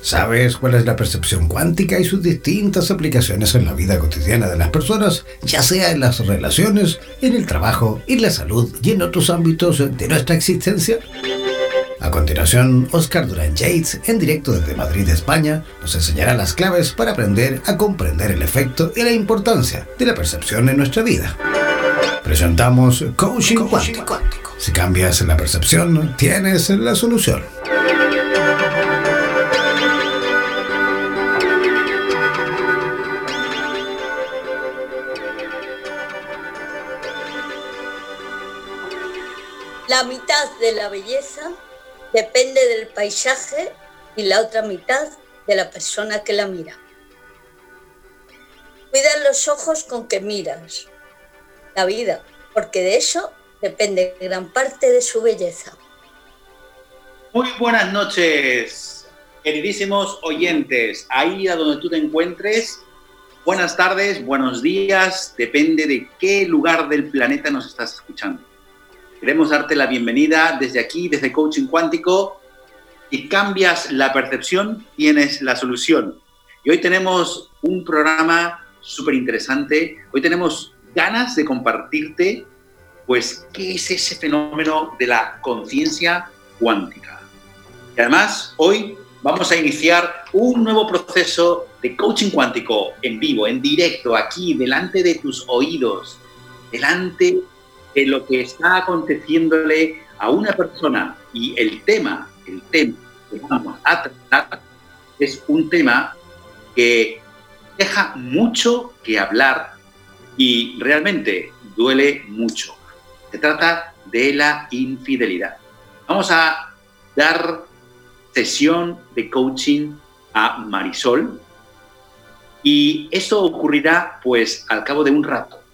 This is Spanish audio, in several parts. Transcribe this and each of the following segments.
¿Sabes cuál es la percepción cuántica y sus distintas aplicaciones en la vida cotidiana de las personas, ya sea en las relaciones, en el trabajo, en la salud y en otros ámbitos de nuestra existencia? A continuación, Oscar Durán Yates, en directo desde Madrid, España, nos enseñará las claves para aprender a comprender el efecto y la importancia de la percepción en nuestra vida. Presentamos Coaching, cuántico. Si cambias la percepción, tienes la solución. La mitad de la belleza depende del paisaje y la otra mitad de la persona que la mira. Cuida los ojos con que miras la vida, porque de eso depende gran parte de su belleza. Muy buenas noches, queridísimos oyentes, ahí a donde tú te encuentres. Buenas tardes, buenos días, depende de qué lugar del planeta nos estás escuchando. Queremos darte la bienvenida desde aquí, desde Coaching Cuántico. Y cambias la percepción, tienes la solución. Y hoy tenemos un programa súper interesante. Hoy tenemos ganas de compartirte, pues, qué es ese fenómeno de la conciencia cuántica. Y además, hoy vamos a iniciar un nuevo proceso de coaching cuántico en vivo, en directo, aquí, delante de tus oídos, delante de lo que está aconteciéndole a una persona y el tema, el tema que vamos a tratar es un tema que deja mucho que hablar y realmente duele mucho. Se trata de la infidelidad. Vamos a dar sesión de coaching a Marisol y esto ocurrirá pues al cabo de un rato.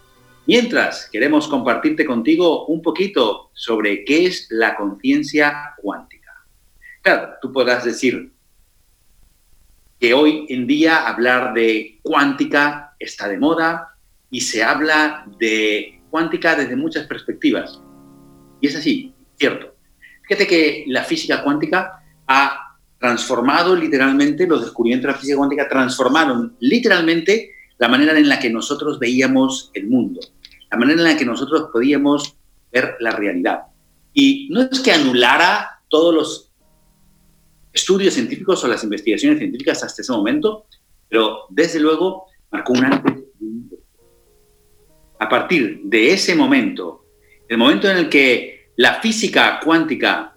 Mientras, queremos compartirte contigo un poquito sobre qué es la conciencia cuántica. Claro, tú podrás decir que hoy en día hablar de cuántica está de moda y se habla de cuántica desde muchas perspectivas. Y es así, cierto. Fíjate que la física cuántica ha transformado literalmente, los descubrimientos de la física cuántica transformaron literalmente la manera en la que nosotros veíamos el mundo, la manera en la que nosotros podíamos ver la realidad. Y no es que anulara todos los estudios científicos o las investigaciones científicas hasta ese momento, pero desde luego marcó un antes. A partir de ese momento, el momento en el que la física cuántica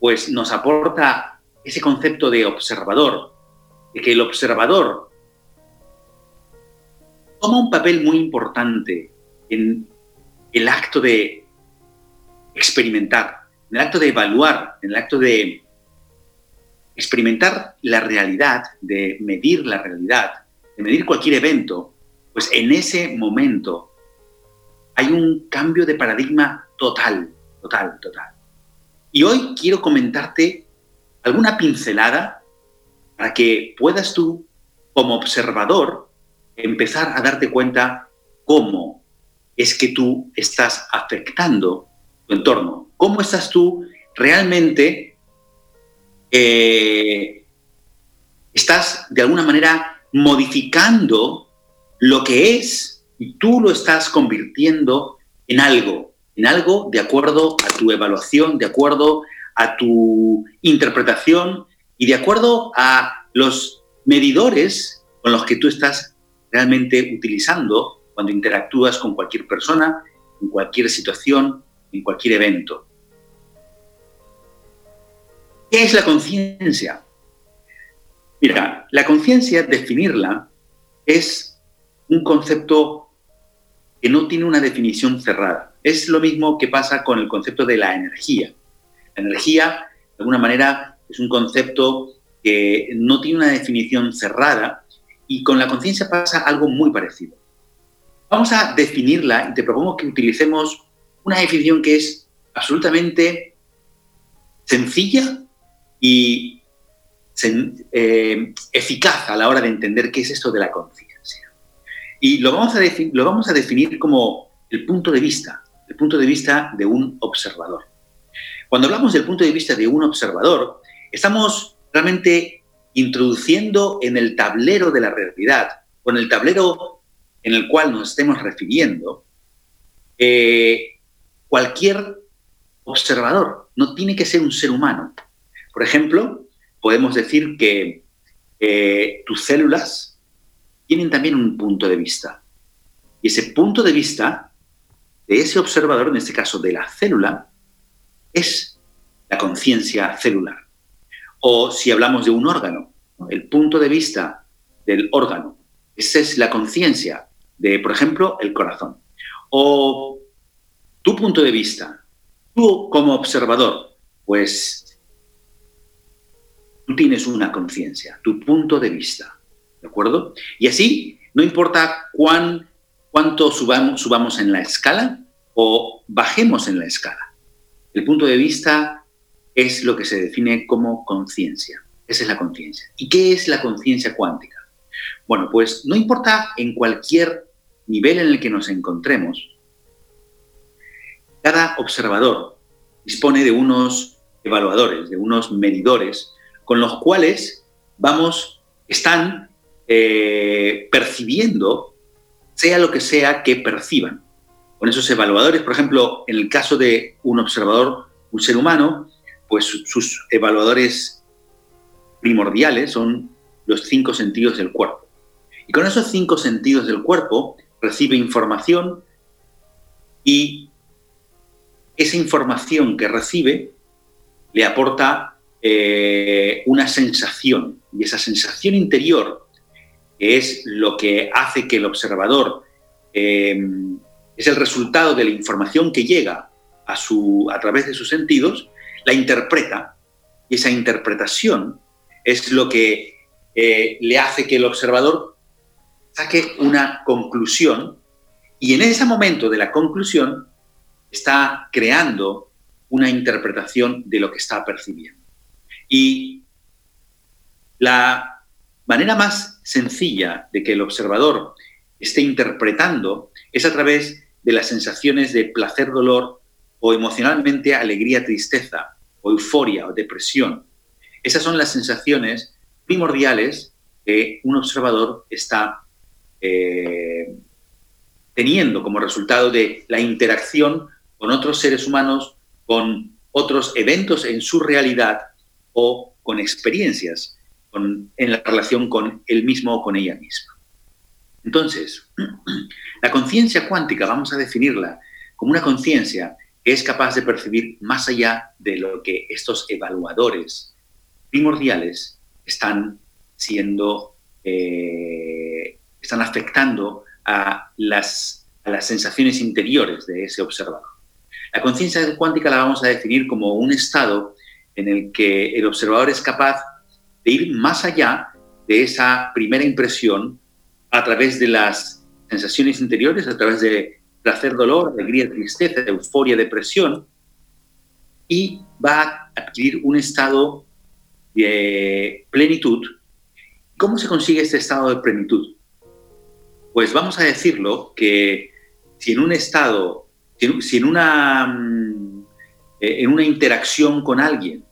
pues nos aporta ese concepto de observador, de que el observador toma un papel muy importante en el acto de experimentar, en el acto de evaluar, en el acto de experimentar la realidad, de medir la realidad, de medir cualquier evento, pues en ese momento hay un cambio de paradigma total, total, total. Y hoy quiero comentarte alguna pincelada para que puedas tú, como observador, empezar a darte cuenta cómo es que tú estás afectando tu entorno. ¿Cómo estás tú realmente? Eh, estás de alguna manera modificando lo que es y tú lo estás convirtiendo en algo, en algo de acuerdo a tu evaluación, de acuerdo a tu interpretación y de acuerdo a los medidores con los que tú estás realmente utilizando cuando interactúas con cualquier persona, en cualquier situación, en cualquier evento. ¿Qué es la conciencia? Mira, la conciencia, definirla, es un concepto que no tiene una definición cerrada. Es lo mismo que pasa con el concepto de la energía. La energía, de alguna manera, es un concepto que no tiene una definición cerrada y con la conciencia pasa algo muy parecido. Vamos a definirla y te propongo que utilicemos una definición que es absolutamente sencilla y eh, eficaz a la hora de entender qué es esto de la conciencia. Y lo vamos, a lo vamos a definir como el punto de vista, el punto de vista de un observador. Cuando hablamos del punto de vista de un observador, estamos realmente introduciendo en el tablero de la realidad, o el tablero en el cual nos estemos refiriendo, eh, cualquier observador, no tiene que ser un ser humano. Por ejemplo, podemos decir que eh, tus células tienen también un punto de vista. Y ese punto de vista de ese observador, en este caso de la célula, es la conciencia celular. O si hablamos de un órgano, el punto de vista del órgano, esa es la conciencia de, por ejemplo, el corazón. O tu punto de vista, tú como observador, pues tú tienes una conciencia, tu punto de vista, ¿de acuerdo? Y así, no importa cuán, cuánto subamos, subamos en la escala o bajemos en la escala, el punto de vista es lo que se define como conciencia. Esa es la conciencia. ¿Y qué es la conciencia cuántica? Bueno, pues no importa en cualquier nivel en el que nos encontremos, cada observador dispone de unos evaluadores, de unos medidores, con los cuales vamos, están eh, percibiendo, sea lo que sea que perciban. Con esos evaluadores, por ejemplo, en el caso de un observador, un ser humano, pues sus evaluadores primordiales son los cinco sentidos del cuerpo. Y con esos cinco sentidos del cuerpo recibe información y esa información que recibe le aporta eh, una sensación. Y esa sensación interior, es lo que hace que el observador, eh, es el resultado de la información que llega a, su, a través de sus sentidos, la interpreta. Y esa interpretación es lo que eh, le hace que el observador saque una conclusión y en ese momento de la conclusión está creando una interpretación de lo que está percibiendo. Y la manera más sencilla de que el observador esté interpretando es a través de las sensaciones de placer, dolor o emocionalmente alegría, tristeza o euforia o depresión esas son las sensaciones primordiales que un observador está eh, teniendo como resultado de la interacción con otros seres humanos, con otros eventos en su realidad o con experiencias en la relación con él mismo o con ella misma. Entonces, la conciencia cuántica vamos a definirla como una conciencia que es capaz de percibir más allá de lo que estos evaluadores primordiales están siendo, eh, están afectando a las, a las sensaciones interiores de ese observador. La conciencia cuántica la vamos a definir como un estado en el que el observador es capaz de ir más allá de esa primera impresión a través de las sensaciones interiores, a través de placer, dolor, alegría, tristeza, euforia, depresión, y va a adquirir un estado plenitud. ¿Cómo se consigue este estado de plenitud? Pues vamos a decirlo que si en un estado, si en una, mm, eh, en una interacción con alguien,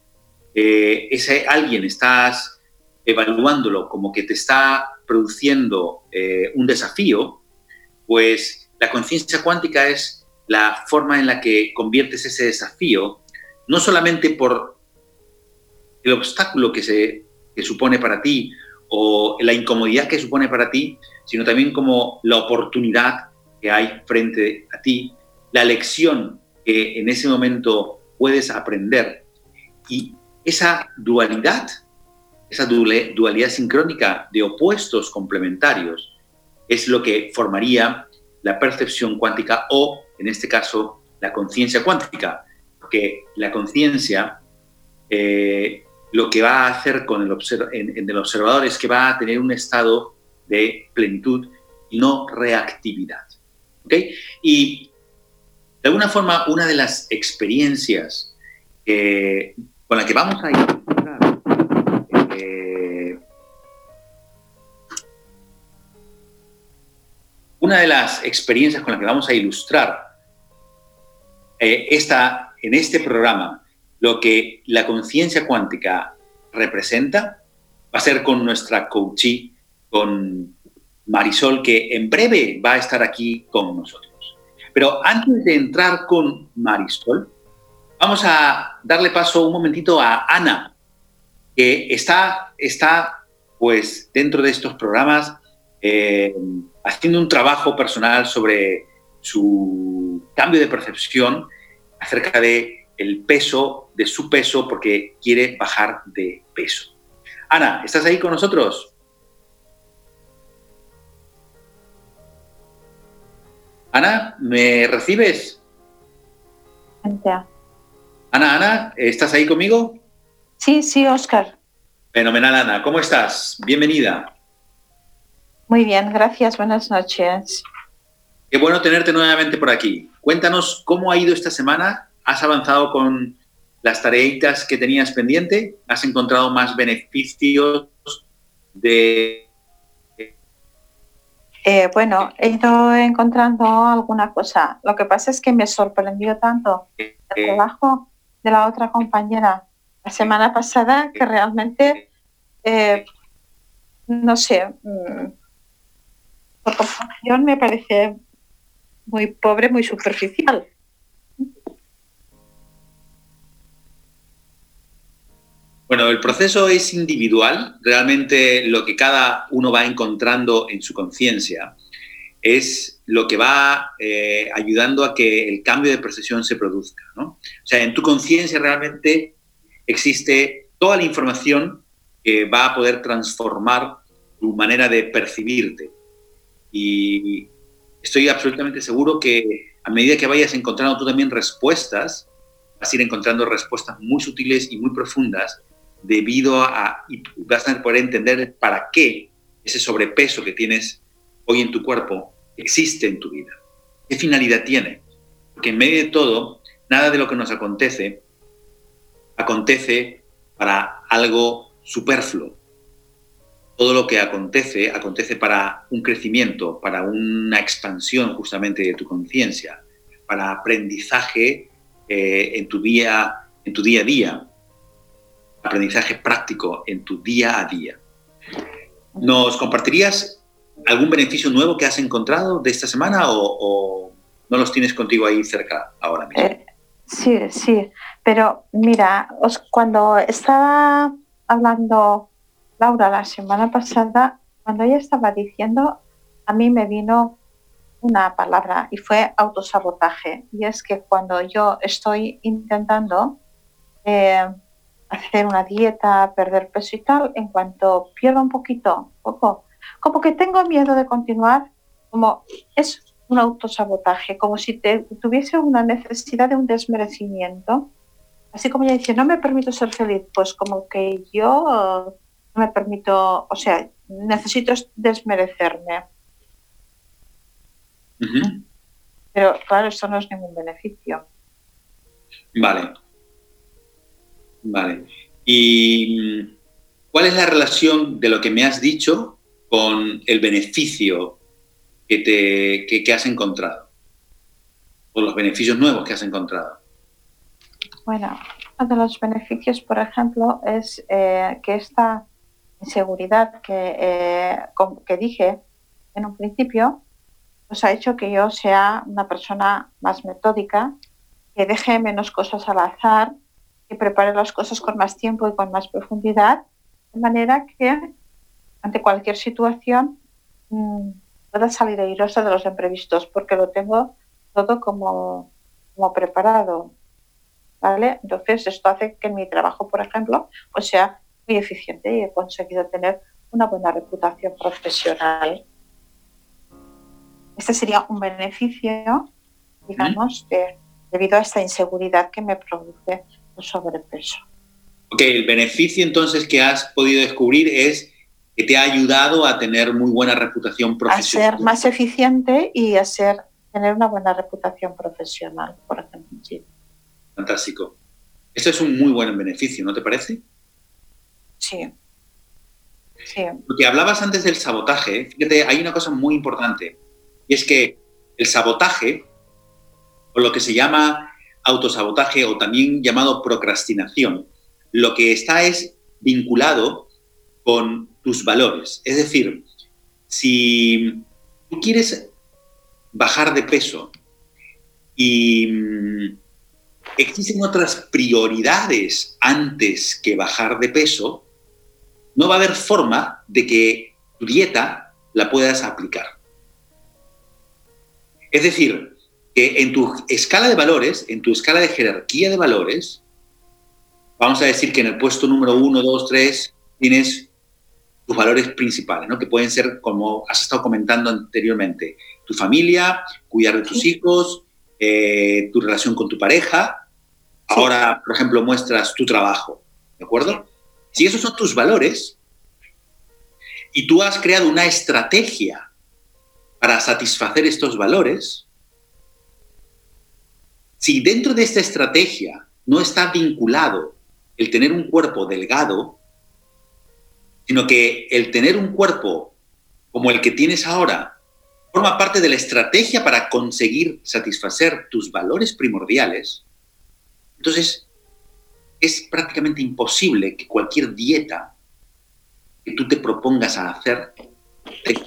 eh, ese alguien estás evaluándolo como que te está produciendo eh, un desafío, pues la conciencia cuántica es la forma en la que conviertes ese desafío, no solamente por el obstáculo que se que supone para ti o la incomodidad que supone para ti, sino también como la oportunidad que hay frente a ti, la lección que en ese momento puedes aprender. Y esa dualidad, esa dualidad sincrónica de opuestos complementarios, es lo que formaría la percepción cuántica o, en este caso, la conciencia cuántica, porque la conciencia eh, lo que va a hacer con el en, el observador es que va a tener un estado de plenitud y no reactividad. Y de alguna forma, una de las experiencias con la que vamos a ilustrar eh, una de las experiencias con la que vamos a ilustrar eh, esta, en este programa lo que la conciencia cuántica representa va a ser con nuestra coachee, con Marisol, que en breve va a estar aquí con nosotros. Pero antes de entrar con Marisol, vamos a darle paso un momentito a Ana, que está, está pues dentro de estos programas eh, haciendo un trabajo personal sobre su cambio de percepción acerca de el peso de su peso porque quiere bajar de peso. Ana, ¿estás ahí con nosotros? Ana, ¿me recibes? Ana, Ana, ¿estás ahí conmigo? Sí, sí, Oscar. Fenomenal, Ana. ¿Cómo estás? Bienvenida. Muy bien, gracias. Buenas noches. Qué bueno tenerte nuevamente por aquí. Cuéntanos cómo ha ido esta semana ¿Has avanzado con las tareitas que tenías pendiente? ¿Has encontrado más beneficios de... Eh, bueno, he ido encontrando alguna cosa. Lo que pasa es que me sorprendió tanto el eh, trabajo de la otra compañera la semana pasada que realmente, eh, no sé, mm, por comparación me parece muy pobre, muy superficial. Bueno, el proceso es individual. Realmente lo que cada uno va encontrando en su conciencia es lo que va eh, ayudando a que el cambio de percepción se produzca. O sea, en tu conciencia realmente existe toda la información que va a poder transformar tu manera de percibirte. Y estoy absolutamente seguro que a medida que vayas encontrando tú también respuestas, vas a ir encontrando respuestas muy sutiles y muy profundas debido a, y vas a poder entender para qué ese sobrepeso que tienes hoy en tu cuerpo existe en tu vida. ¿Qué finalidad tiene? Porque en medio de todo, nada de lo que nos acontece acontece para algo superfluo. Todo lo que acontece acontece para un crecimiento, para una expansión justamente de tu conciencia, para aprendizaje eh, en, tu día, en tu día a día, aprendizaje práctico en tu día a día. ¿Nos compartirías algún beneficio nuevo que has encontrado de esta semana o, no los tienes contigo ahí cerca ahora mismo? Eh, sí, sí, pero mira, cuando estaba hablando Laura la semana pasada, cuando ella estaba diciendo, a mí me vino una palabra y fue autosabotaje. Y es que cuando yo estoy intentando eh, hacer una dieta, perder peso y tal, en cuanto pierdo un poquito, poco, como que tengo miedo de continuar, como es un autosabotaje, como si te, tuviese una necesidad de un desmerecimiento. Así como ella dice, no me permito ser feliz, pues como que yo no me permito, o sea, necesito desmerecerme. Pero claro, esto no es ningún beneficio. Vale. Vale. ¿Y cuál es la relación de lo que me has dicho con el beneficio que, te, que, has encontrado? o los beneficios nuevos que has encontrado? Bueno, uno de los beneficios, por ejemplo, es eh, que esta inseguridad que, eh, que dije en un principio, pues ha hecho que yo sea una persona más metódica, que deje menos cosas al azar, que prepare las cosas con más tiempo y con más profundidad, de manera que ante cualquier situación mmm, pueda salir airosa de los imprevistos, porque lo tengo todo como, como preparado. ¿Vale? Entonces, esto hace que mi trabajo, por ejemplo, pues sea muy eficiente y he conseguido tener una buena reputación profesional. Este sería un beneficio, digamos, de, debido a esta inseguridad que me produce sobrepeso. Ok, el beneficio entonces que has podido descubrir es que te ha ayudado a tener muy buena reputación profesional. A ser más eficiente y a ser, tener una buena reputación profesional, por ejemplo. Sí. Fantástico. Esto es un muy buen beneficio, ¿no te parece? Sí. sí. Porque hablabas antes del sabotaje, fíjate, hay una cosa muy importante, y es que el sabotaje, o lo que se llama autosabotaje o también llamado procrastinación, lo que está es vinculado con tus valores. Es decir, si tú quieres bajar de peso y mm, existen otras prioridades antes que bajar de peso, no va a haber forma de que tu dieta la puedas aplicar. Es decir, que en tu escala de valores, en tu escala de jerarquía de valores, vamos a decir que en el puesto número 1, 2, 3 tienes tus valores principales, ¿no? que pueden ser, como has estado comentando anteriormente, tu familia, cuidar de tus hijos, eh, tu relación con tu pareja. Ahora, por ejemplo, muestras tu trabajo, ¿de acuerdo? Si esos son tus valores y tú has creado una estrategia para satisfacer estos valores, si dentro de esta estrategia no está vinculado el tener un cuerpo delgado, sino que el tener un cuerpo como el que tienes ahora forma parte de la estrategia para conseguir satisfacer tus valores primordiales, entonces es prácticamente imposible que cualquier dieta que tú te propongas a hacer tenga.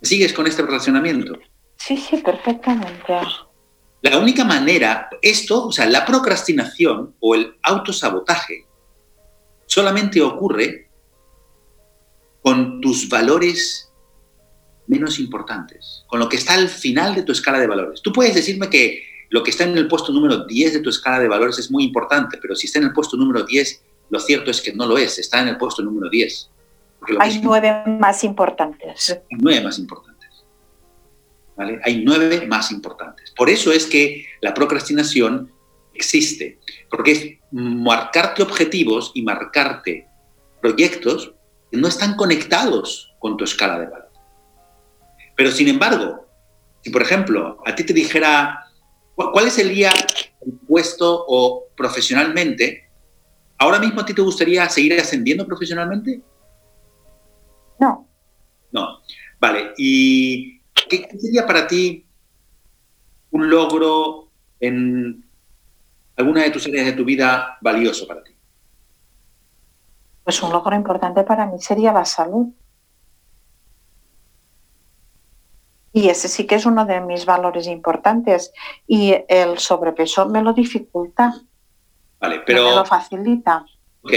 ¿Sigues con este relacionamiento? Sí, sí, perfectamente. La única manera, esto, o sea, la procrastinación o el autosabotaje, solamente ocurre con tus valores menos importantes, con lo que está al final de tu escala de valores. Tú puedes decirme que lo que está en el puesto número 10 de tu escala de valores es muy importante, pero si está en el puesto número 10, lo cierto es que no lo es, está en el puesto número 10. Hay nueve más importantes. Hay nueve más importantes. ¿Vale? Hay nueve más importantes. Por eso es que la procrastinación existe, porque es marcarte objetivos y marcarte proyectos que no están conectados con tu escala de valor. Pero sin embargo, si por ejemplo a ti te dijera ¿Cuál es el día puesto o profesionalmente? ¿Ahora mismo a ti te gustaría seguir ascendiendo profesionalmente? No. No. Vale. ¿Y qué, sería para ti un logro en alguna de tus áreas de tu vida valioso para ti? Pues un logro importante para mí sería la salud. Y ese sí que es uno de mis valores importantes. Y el sobrepeso me lo dificulta. Vale, pero... me lo facilita. Ok,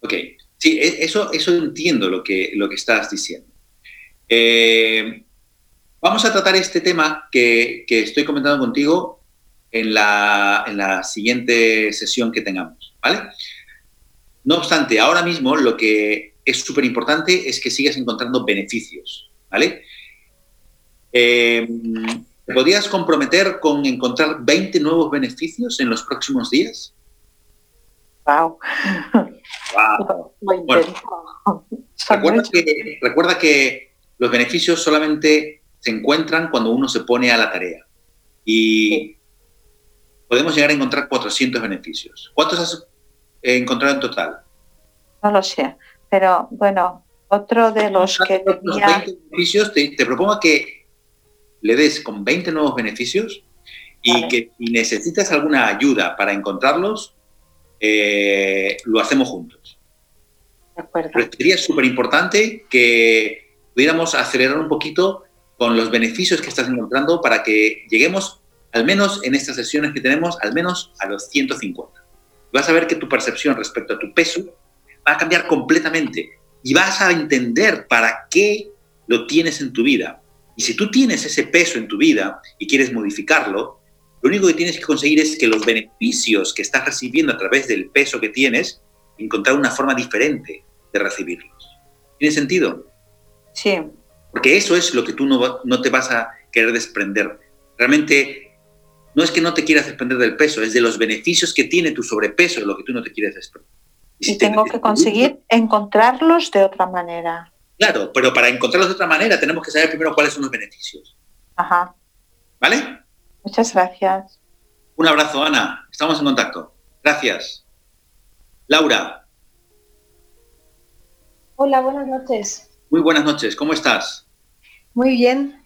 ok. Sí, e, eso, eso entiendo lo que, lo que estás diciendo. Eh, vamos a tratar este tema que, que estoy comentando contigo en la, en la, siguiente sesión que tengamos, ¿vale? No obstante, ahora mismo lo que es súper importante es que sigas encontrando beneficios, ¿vale? Eh, ¿Te podrías comprometer con encontrar 20 nuevos beneficios en los próximos días? Wow. recuerda, que, los beneficios solamente se encuentran cuando uno se pone a la tarea. Y podemos llegar a encontrar 400 beneficios. ¿Cuántos has encontrado en total? No lo sé, pero bueno, otro de los que tenía... beneficios, te propongo que le des con 20 nuevos beneficios y que si necesitas alguna ayuda para encontrarlos, eh, lo hacemos juntos. De acuerdo. Pero sería súper importante que pudiéramos acelerar un poquito con los beneficios que estás encontrando para que lleguemos, al menos en estas sesiones que tenemos, al menos a los 150. Vas a ver que tu percepción respecto a tu peso va a cambiar completamente y vas a entender para qué lo tienes en tu vida. Y si tú tienes ese peso en tu vida y quieres modificarlo, lo único que tienes que conseguir es que los beneficios que estás recibiendo a través del peso que tienes, encontrar una forma diferente de recibirlos. ¿Tiene sentido? Sí. Porque eso es lo que tú no, no te vas a querer desprender. Realmente no es que no te quieras desprender del peso, es de los beneficios que tiene tu sobrepeso lo que tú no te quieres desprender. Y, si tengo que conseguir encontrarlos de otra manera. Claro, pero para encontrarlos de otra manera tenemos que saber primero cuáles son los beneficios. Ajá. ¿Vale? Muchas gracias. Un abrazo, Ana. Estamos en contacto. Gracias. Laura. Hola, buenas noches. Muy buenas noches. ¿Cómo estás? Muy bien.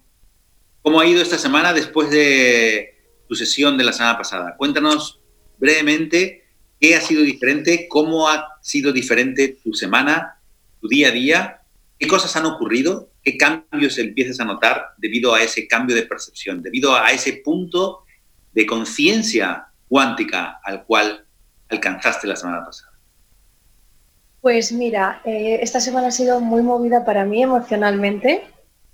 ¿Cómo ha ido esta semana después de tu sesión de la semana pasada? Cuéntanos brevemente qué ha sido diferente, cómo ha sido diferente tu semana, tu día a día, qué cosas han ocurrido, qué cambios empiezas a notar debido a ese cambio de percepción, debido a ese punto de conciencia cuántica al cual alcanzaste la semana pasada. Pues mira, eh, esta semana ha sido muy movida para mí emocionalmente.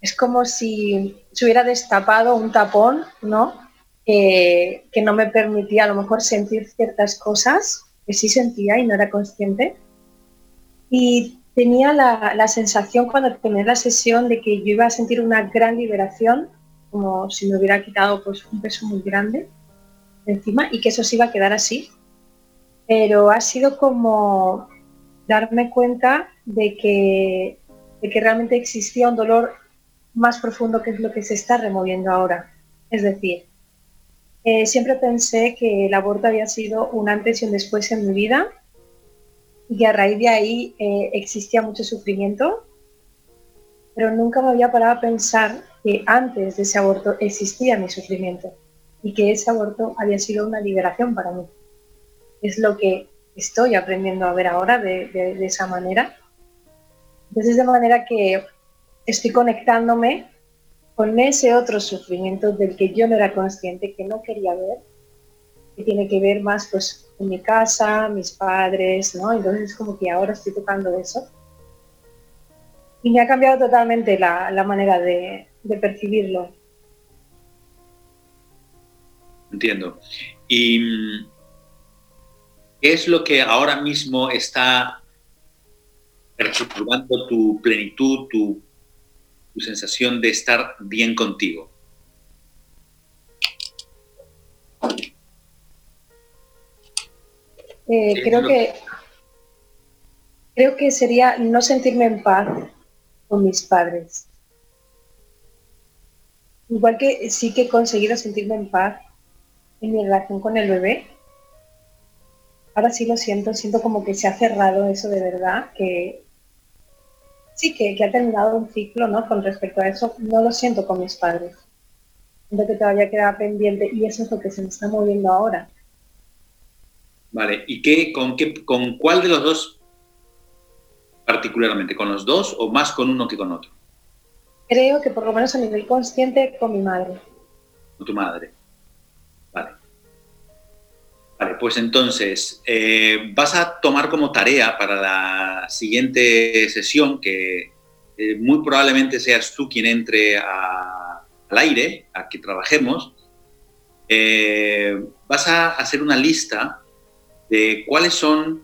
Es como si se hubiera destapado un tapón, ¿no? que no me permitía a lo mejor sentir ciertas cosas que sí sentía y no era consciente. Y tenía la, la, sensación cuando tenía la sesión de que yo iba a sentir una gran liberación, como si me hubiera quitado pues, un peso muy grande encima y que eso se iba a quedar así. Pero ha sido como darme cuenta de que, de que realmente existía un dolor más profundo que es lo que se está removiendo ahora. Es decir, eh, siempre pensé que el aborto había sido un antes y un después en mi vida y a raíz de ahí eh, existía mucho sufrimiento, pero nunca me había parado a pensar que antes de ese aborto existía mi sufrimiento y que ese aborto había sido una liberación para mí. Es lo que estoy aprendiendo a ver ahora de, esa manera. Entonces, de manera que estoy conectándome con ese otro sufrimiento del que yo no era consciente, que no quería ver, que tiene que ver más pues con mi casa, mis padres, ¿no? Entonces es como que ahora estoy tocando eso. Y me ha cambiado totalmente la, la manera de, de percibirlo. Entiendo. ¿Y qué es lo que ahora mismo está perturbando tu plenitud, tu tu sensación de estar bien contigo? Eh, creo que creo que sería no sentirme en paz con mis padres. Igual que sí que he conseguido sentirme en paz en mi relación con el bebé. Ahora sí lo siento, siento como que se ha cerrado eso de verdad, que sí, que, ha terminado un ciclo, ¿no? Con respecto a eso, no lo siento con mis padres. Siento que todavía queda pendiente y eso es lo que se me está moviendo ahora. Vale, ¿y qué, con, qué, con cuál de los dos particularmente? ¿Con los dos o más con uno que con otro? Creo que por lo menos a nivel consciente con mi madre. Con tu madre. Vale. Pues entonces, eh, vas a tomar como tarea para la siguiente sesión, que eh, muy probablemente seas tú quien entre al aire, a que trabajemos, eh, vas a hacer una lista de cuáles son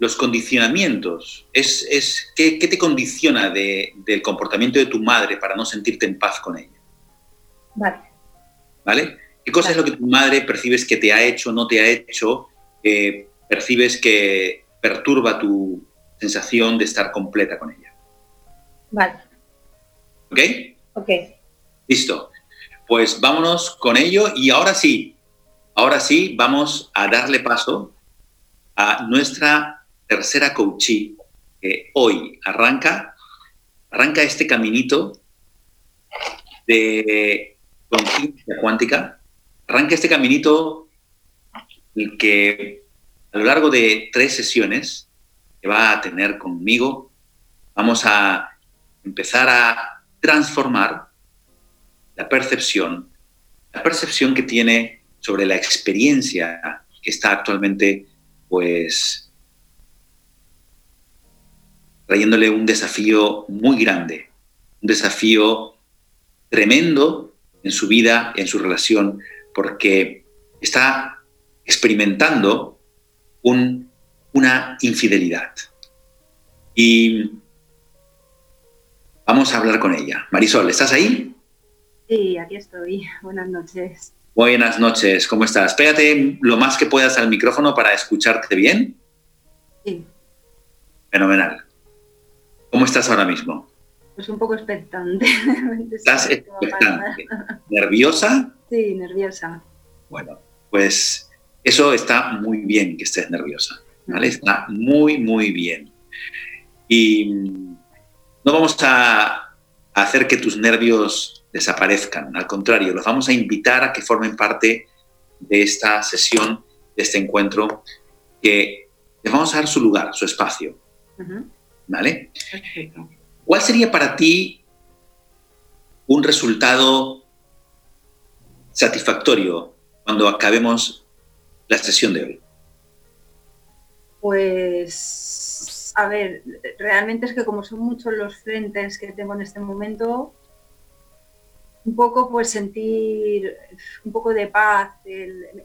los condicionamientos. Es, es ¿qué, te condiciona del comportamiento de tu madre para no sentirte en paz con ella? Vale. ¿Vale? ¿Qué cosa es lo que tu madre percibes que te ha hecho, no te ha hecho, percibes que perturba tu sensación de estar completa con ella? Vale. ¿Ok? Ok. Listo. Pues vámonos con ello y ahora sí, ahora sí vamos a darle paso a nuestra tercera coachee que hoy arranca, arranca este caminito de conciencia cuántica, arranca este caminito el que a lo largo de tres sesiones que va a tener conmigo, vamos a empezar a transformar la percepción, la percepción que tiene sobre la experiencia que está actualmente, pues, trayéndole un desafío muy grande, un desafío tremendo en su vida, en su relación, porque está experimentando una infidelidad. Y vamos a hablar con ella. Marisol, ¿estás ahí? Sí, aquí estoy. Buenas noches. Buenas noches, ¿cómo estás? Espérate lo más que puedas al micrófono para escucharte bien. Sí. Fenomenal. ¿Cómo estás ahora mismo? Pues un poco expectante. ¿Estás expectante? ¿Nerviosa? Sí, nerviosa. Bueno, pues eso está muy bien que estés nerviosa, ¿vale? Está muy, muy bien. Y no vamos a hacer que tus nervios desaparezcan, al contrario, los vamos a invitar a que formen parte de esta sesión, de este encuentro, que les vamos a dar su lugar, su espacio, ¿vale? Perfecto. ¿Cuál sería para ti un resultado satisfactorio cuando acabemos la sesión de hoy? Pues, a ver, realmente es que como son muchos los frentes que tengo en este momento, un poco pues sentir un poco de paz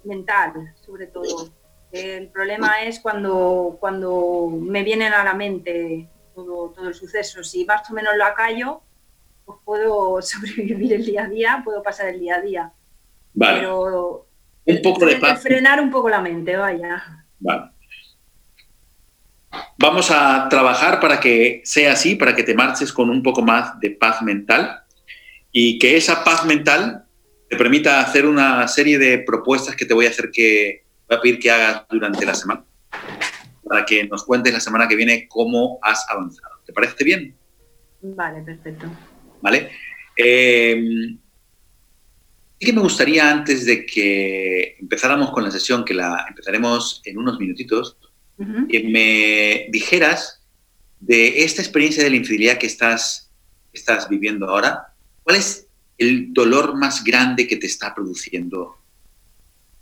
mental, sobre todo. El problema es cuando, cuando me vienen a la mente todo, todo el suceso. Si más o menos lo acallo, pues puedo sobrevivir el día a día, puedo pasar el día a día. Vale. Pero un poco de paz. frenar un poco la mente, vaya. Vale. Vamos a trabajar para que sea así, para que te marches con un poco más de paz mental y que esa paz mental te permita hacer una serie de propuestas que te voy a hacer que voy a pedir que hagas durante la semana para que nos cuentes la semana que viene cómo has avanzado. ¿Te parece bien? Vale, perfecto. ¿Vale? Eh, sí que me gustaría, antes de que empezáramos con la sesión, que la empezaremos en unos minutitos, Ujú. que me dijeras de esta experiencia de la infidelidad que estás, estás viviendo ahora, ¿cuál es el dolor más grande que te está produciendo?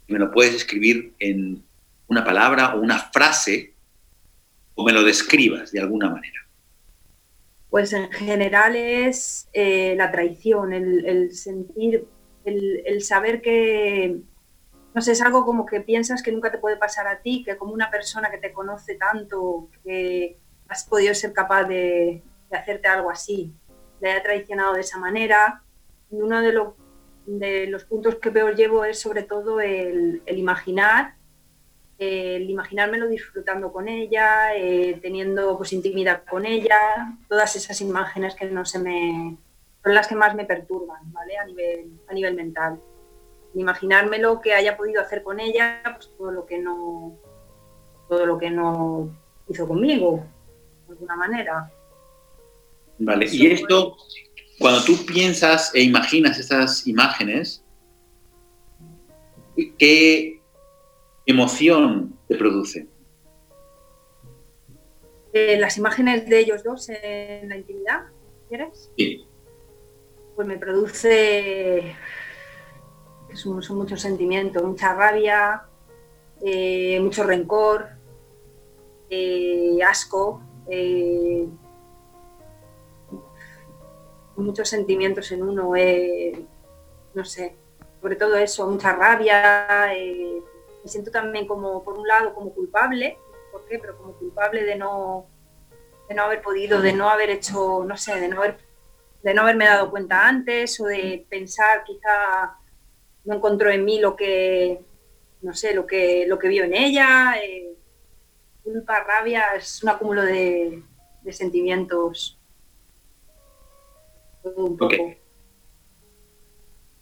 Y me lo puedes escribir en una palabra o una frase o me lo describas de alguna manera. Pues en general es eh, la traición, el, sentir, el, saber que, no sé, es algo como que piensas que nunca te puede pasar a ti, que como una persona que te conoce tanto, que has podido ser capaz de, hacerte algo así, le haya traicionado de esa manera. Uno de, los puntos que peor llevo es sobre todo el imaginar el imaginármelo disfrutando con ella, eh, teniendo pues intimidad con ella, todas esas imágenes que no se me son las que más me perturban, ¿vale? A nivel, a nivel mental. Imaginármelo que haya podido hacer con ella, pues todo lo que no todo lo que no hizo conmigo, de alguna manera. Vale, y esto, cuando tú piensas e imaginas estas imágenes, ¿qué emoción te produce? Eh, las imágenes de ellos dos en la intimidad, ¿quieres? Sí. Pues me produce son, son muchos sentimientos, mucha rabia, eh, mucho rencor, eh, asco, eh, muchos sentimientos en uno, eh, no sé, sobre todo eso, mucha rabia, me siento también como, por un lado, como culpable, ¿por qué? Pero como culpable de no, de no haber podido, de no haber hecho, no sé, de no haber, de no haberme dado cuenta antes o de pensar quizá no encontró en mí lo que, no sé, lo que, lo que vio en ella. eh, culpa, rabia, es un acúmulo de, de sentimientos. Todo un poco.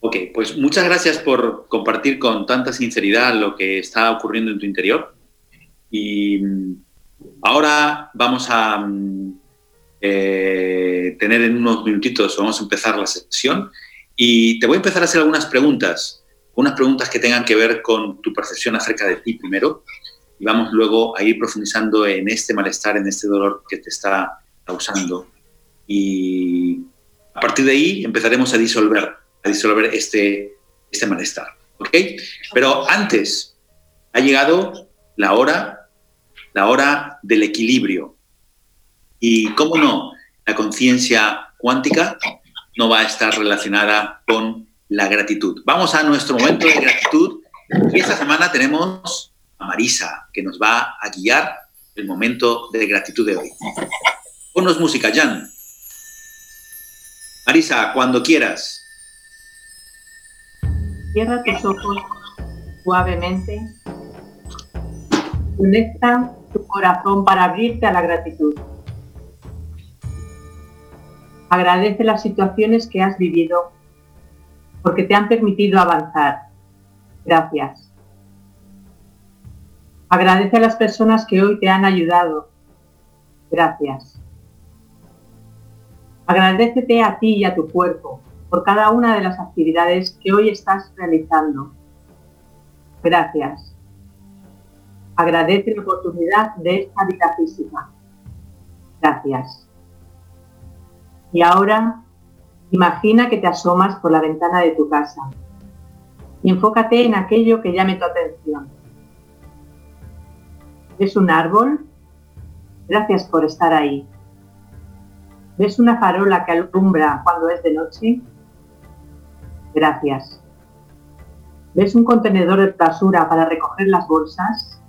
Ok, pues muchas gracias por compartir con tanta sinceridad lo que está ocurriendo en tu interior. Y mm, Ahora vamos a mm, eh, tener en unos minutitos, vamos a empezar la sesión. Y te voy a empezar a hacer algunas preguntas, unas preguntas que tengan que ver con tu percepción acerca de ti primero. Y vamos luego a ir profundizando en este malestar, en este dolor que te está causando. Y a partir de ahí empezaremos a disolver, a disolver este, este malestar. Pero antes ha llegado la hora, la hora del equilibrio. Y cómo no, la conciencia cuántica no va a estar relacionada con la gratitud. Vamos a nuestro momento de gratitud y esta semana tenemos a Marisa que nos va a guiar el momento de gratitud de hoy. Ponnos música, Jan. Marisa, cuando quieras. Cierra tus ojos suavemente. Conecta tu corazón para abrirte a la gratitud. Agradece las situaciones que has vivido porque te han permitido avanzar. Gracias. Agradece a las personas que hoy te han ayudado. Gracias. Agradecete a ti y a tu cuerpo por cada una de las actividades que hoy estás realizando. Gracias. Agradece la oportunidad de esta vida física. Gracias. Y ahora, imagina que te asomas por la ventana de tu casa y enfócate en aquello que llame tu atención. ¿Es un árbol? Gracias por estar ahí. ¿Ves una farola que alumbra cuando es de noche? Gracias. ¿Ves un contenedor de basura para recoger las bolsas?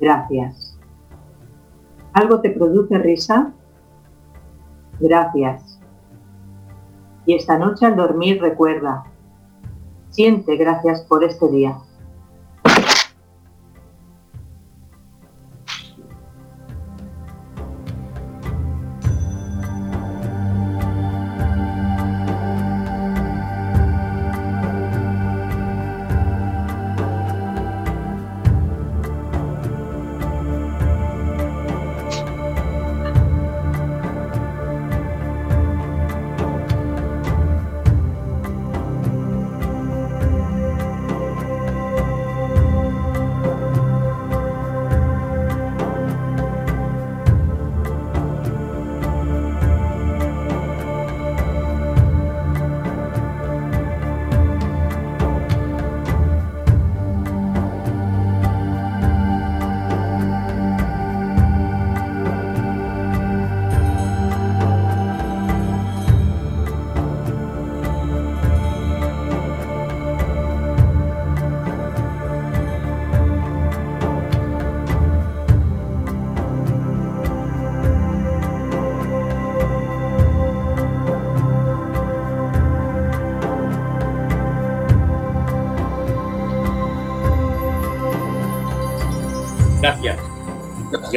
Gracias. ¿Algo te produce risa? Gracias. Y esta noche al dormir recuerda, siente gracias por este día.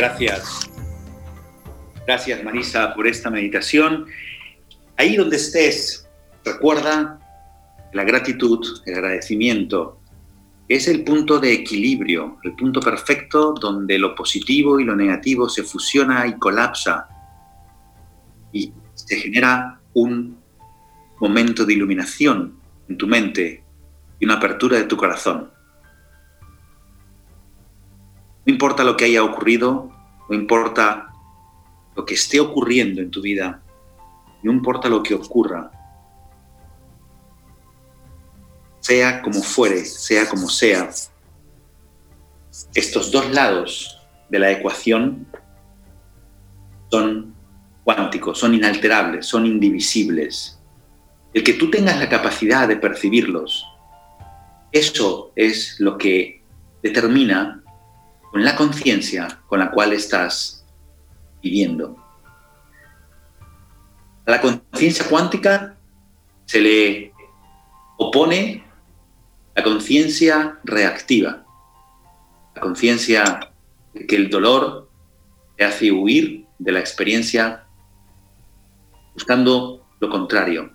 Gracias. Gracias, Marisa, por esta meditación. Ahí donde estés, recuerda la gratitud, el agradecimiento, es el punto de equilibrio, el punto perfecto donde lo positivo y lo negativo se fusiona y colapsa y se genera un momento de iluminación en tu mente y una apertura de tu corazón. No importa lo que haya ocurrido, no importa lo que esté ocurriendo en tu vida, no importa lo que ocurra, sea como fuere, sea como sea, estos dos lados de la ecuación son cuánticos, son inalterables, son indivisibles. El que tú tengas la capacidad de percibirlos, eso es lo que determina con la conciencia con la cual estás viviendo. A la conciencia cuántica se le opone la conciencia reactiva, la conciencia que el dolor te hace huir de la experiencia buscando lo contrario.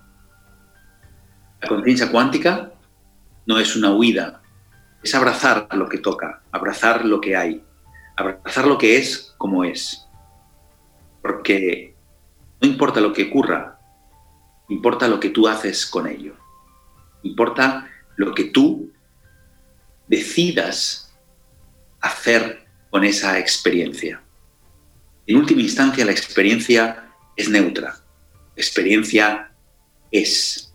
La conciencia cuántica no es una huida, es abrazar lo que toca, abrazar lo que hay, abrazar lo que es como es. Porque no importa lo que ocurra, importa lo que tú haces con ello. Importa lo que tú decidas hacer con esa experiencia. En última instancia, la experiencia es neutra. experiencia es.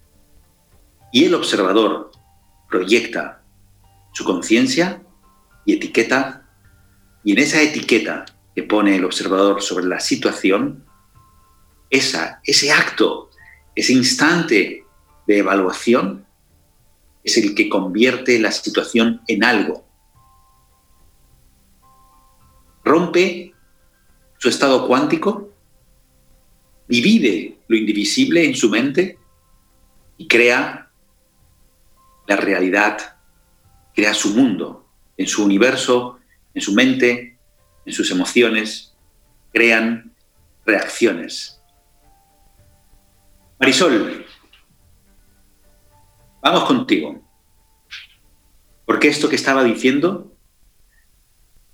Y el observador proyecta su conciencia y etiqueta, y en esa etiqueta que pone el observador sobre la situación, esa, ese acto, ese instante de evaluación es el que convierte la situación en algo. Rompe su estado cuántico, divide lo indivisible en su mente y crea la realidad, crea su mundo, en su universo, en su mente, en sus emociones, crean reacciones. Marisol, vamos contigo. Porque esto que estaba diciendo,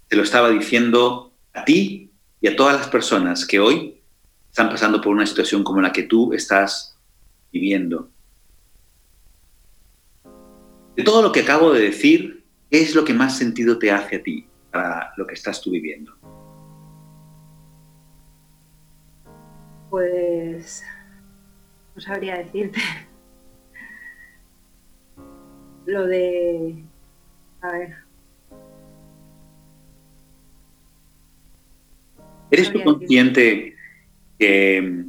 te lo estaba diciendo a ti y a todas las personas que hoy están pasando por una situación como la que tú estás viviendo. De todo lo que acabo de decir, ¿qué es lo que más sentido te hace a ti para lo que estás tú viviendo? Pues no sabría decirte. Lo de... A ver. ¿Eres tú consciente que,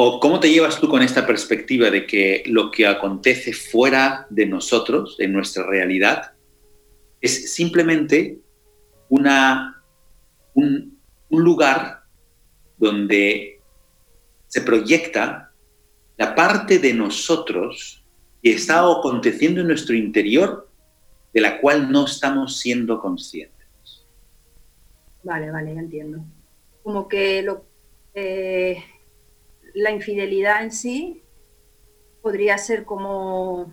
o cómo te llevas tú con esta perspectiva de que lo que acontece fuera de nosotros, en nuestra realidad, es simplemente una, un, lugar donde se proyecta la parte de nosotros que está aconteciendo en nuestro interior de la cual no estamos siendo conscientes? Vale, vale, ya entiendo. Como que lo, eh, la infidelidad en sí podría ser como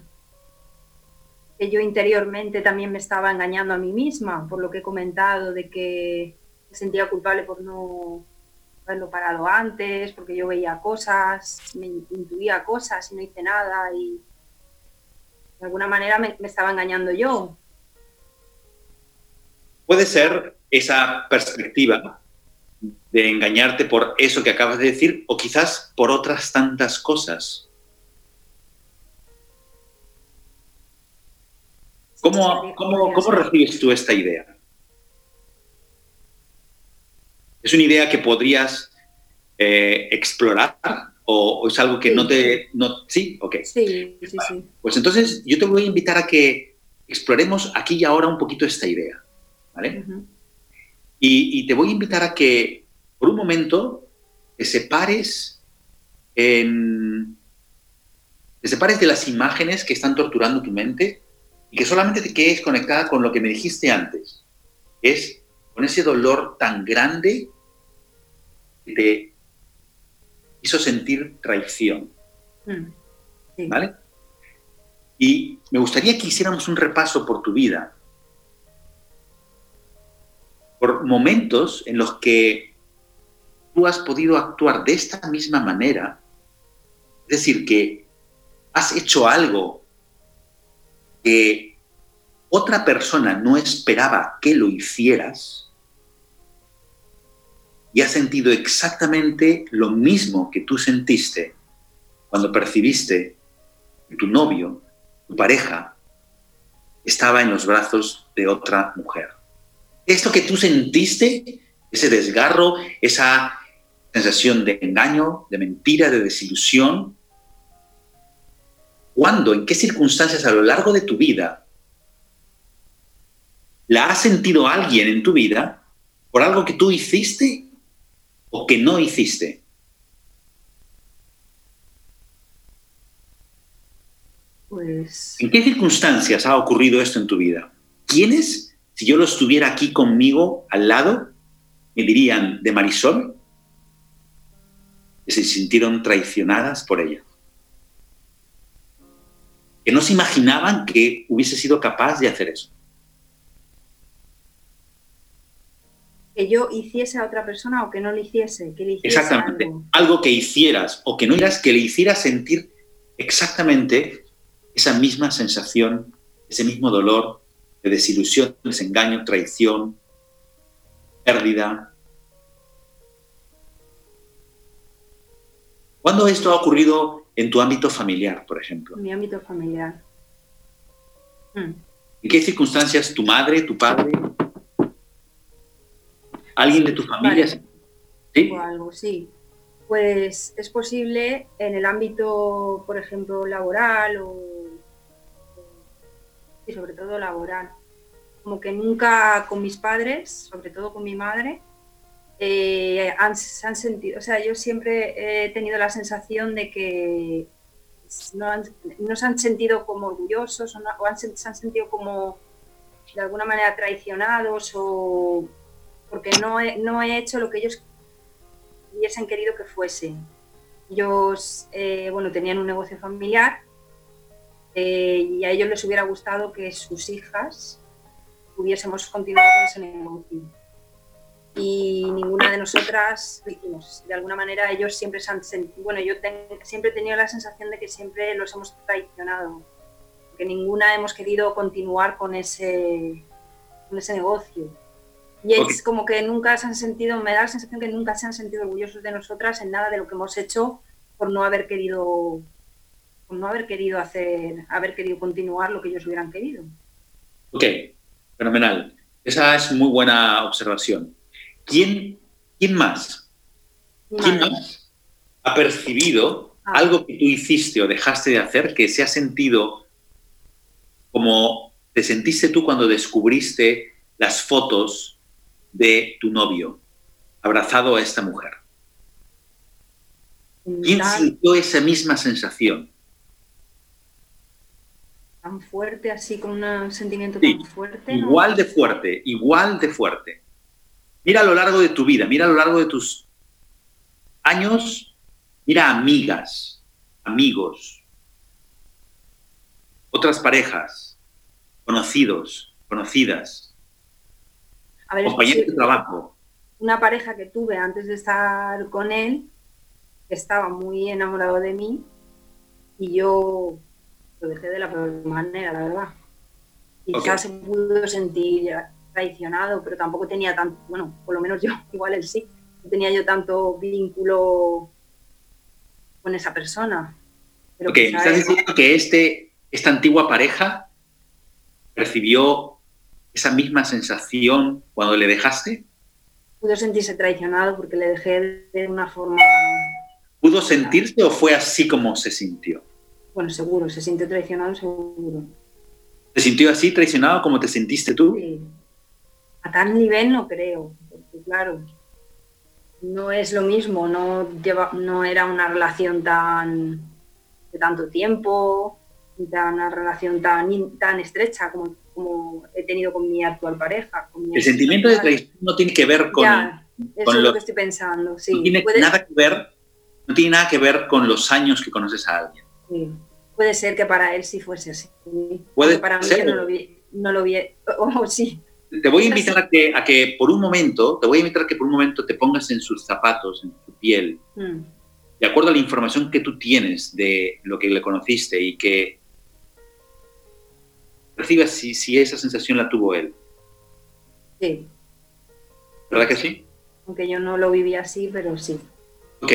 que yo interiormente también me estaba engañando a mí misma, por lo que he comentado, de que me sentía culpable por no haberlo parado antes, porque yo veía cosas, me intuía cosas y no hice nada y de alguna manera me estaba engañando yo. Puede ser esa perspectiva de engañarte por eso que acabas de decir o quizás por otras tantas cosas. ¿Cómo, cómo, recibes tú esta idea? ¿Es una idea que podrías eh, explorar o, es algo que no te... No, ¿Sí? Ok. Sí, sí, sí. Pues entonces yo te voy a invitar a que exploremos aquí y ahora un poquito esta idea. ¿Vale? Y, te voy a invitar a que por un momento te separes, en, te separes de las imágenes que están torturando tu mente y que solamente te quedes conectada con lo que me dijiste antes. Es con ese dolor tan grande que te hizo sentir traición. Mm, ¿Vale? Y me gustaría que hiciéramos un repaso por tu vida por momentos en los que tú has podido actuar de esta misma manera, es decir, que has hecho algo que otra persona no esperaba que lo hicieras y has sentido exactamente lo mismo que tú sentiste cuando percibiste que tu novio, tu pareja, estaba en los brazos de otra mujer esto que tú sentiste, ese desgarro, esa sensación de engaño, de mentira, de desilusión, ¿cuándo, en qué circunstancias a lo largo de tu vida la ha sentido alguien en tu vida por algo que tú hiciste o que no hiciste? Pues... ¿En qué circunstancias ha ocurrido esto en tu vida? ¿Quiénes si yo lo estuviera aquí conmigo, al lado, me dirían de Marisol que se sintieron traicionadas por ella. Que no se imaginaban que hubiese sido capaz de hacer eso. que yo hiciese a otra persona o que no le hiciese, que le hiciese Exactamente. algo. Algo que hicieras o que no hicieras, que le hiciera sentir exactamente esa misma sensación, ese mismo dolor de desilusión, desengaño, traición, pérdida. ¿Cuándo esto ha ocurrido en tu ámbito familiar, por ejemplo? En mi ámbito familiar. Mm. ¿En qué circunstancias tu madre, tu padre, alguien de tu familia? Vale. ¿Sí? o algo, sí. Pues es posible en el ámbito, por ejemplo, laboral o y sobre todo laboral. Como que nunca con mis padres, sobre todo con mi madre, eh, han, se han sentido, o sea, yo siempre he tenido la sensación de que no, han- no se han sentido como orgullosos o, han, se han sentido como de alguna manera traicionados o porque no he, no he hecho lo que ellos hubiesen querido que fuese. Ellos, eh, bueno, tenían un negocio familiar eh, y a ellos les hubiera gustado que sus hijas hubiésemos continuado con ese negocio. Y ninguna de nosotras lo hicimos. De alguna manera ellos siempre se han sentido, bueno, yo ten- siempre he tenido la sensación de que siempre los hemos traicionado, que ninguna hemos querido continuar con ese, con ese negocio. Y es Ok. como que nunca se han sentido, me da la sensación que nunca se han sentido orgullosos de nosotras en nada de lo que hemos hecho por no haber querido, por no haber querido hacer, haber querido continuar lo que ellos hubieran querido. Ok, fenomenal. Esa es muy buena observación. ¿Quién, quién más? ¿Quién madre. más ha percibido Ah. algo que tú hiciste o dejaste de hacer que se ha sentido como te sentiste tú cuando descubriste las fotos de tu novio abrazado a esta mujer? ¿Quién sintió esa misma sensación? Tan fuerte, así con un sentimiento Sí, tan fuerte. ¿no? Igual de fuerte, igual de fuerte. Mira a lo largo de tu vida, mira a lo largo de tus años, mira amigas, amigos, otras parejas, conocidos, conocidas, A ver, es compañeros de trabajo. una pareja que tuve antes de estar con él, que estaba muy enamorado de mí, y yo lo dejé de la peor manera, la verdad. Quizás se pudo sentir traicionado, pero tampoco tenía tanto, bueno, por lo menos yo, igual él sí, no tenía yo tanto vínculo con esa persona. Pero Ok, me quizá estás diciendo que este, esta antigua pareja percibió esa misma sensación cuando le dejaste. pudo sentirse traicionado porque le dejé de una forma, ¿Pudo sentirse o fue así como se sintió? Bueno, seguro, se sintió traicionado, seguro. ¿Se sintió así traicionado como te sentiste tú? Sí. A tal nivel no creo, porque claro, no es lo mismo, no, lleva, no era una relación tan de tanto tiempo, ni tan, una relación tan, tan estrecha como, como he tenido con mi actual pareja. con mi El sentimiento de traición no tiene que ver con, Ya, eso con es lo- que estoy pensando, sí. no tiene nada que ver, no tiene nada que ver con los años que conoces a alguien. Sí. Puede ser que para él sí fuese así. Puede para mí ser. no lo vi, no lo vi, o sí, Te voy a invitar a que, a que por un momento, te voy a invitar a que por un momento te pongas en sus zapatos, en su piel, Mm, de acuerdo a la información que tú tienes de lo que le conociste y que percibas si, si esa sensación la tuvo él. sí, ¿Verdad que sí? aunque yo no lo viví así, pero sí. Ok.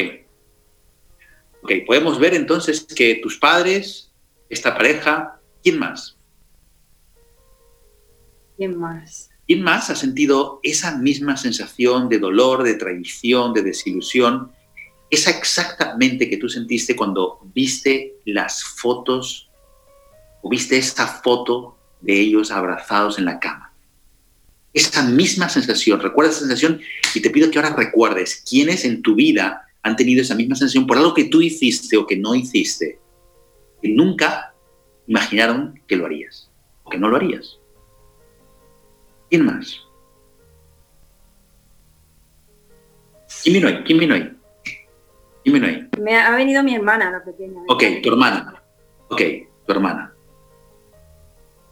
Ok, podemos ver entonces que tus padres, esta pareja, ¿quién más? ¿Quién más? ¿Quién más ha sentido esa misma sensación de dolor, de traición, de desilusión? Esa exactamente que tú sentiste cuando viste las fotos o viste esa foto de ellos abrazados en la cama. Esa misma sensación, recuerda esa sensación y te pido que ahora recuerdes quiénes en tu vida han tenido esa misma sensación por algo que tú hiciste o que no hiciste, que nunca imaginaron que lo harías o que no lo harías. ¿Quién más? ¿Quién vino ahí? ¿Quién vino ahí? ¿Quién vino ahí? Me ha, ha venido mi hermana, la pequeña. Ok, tu hermana. Ok, tu hermana.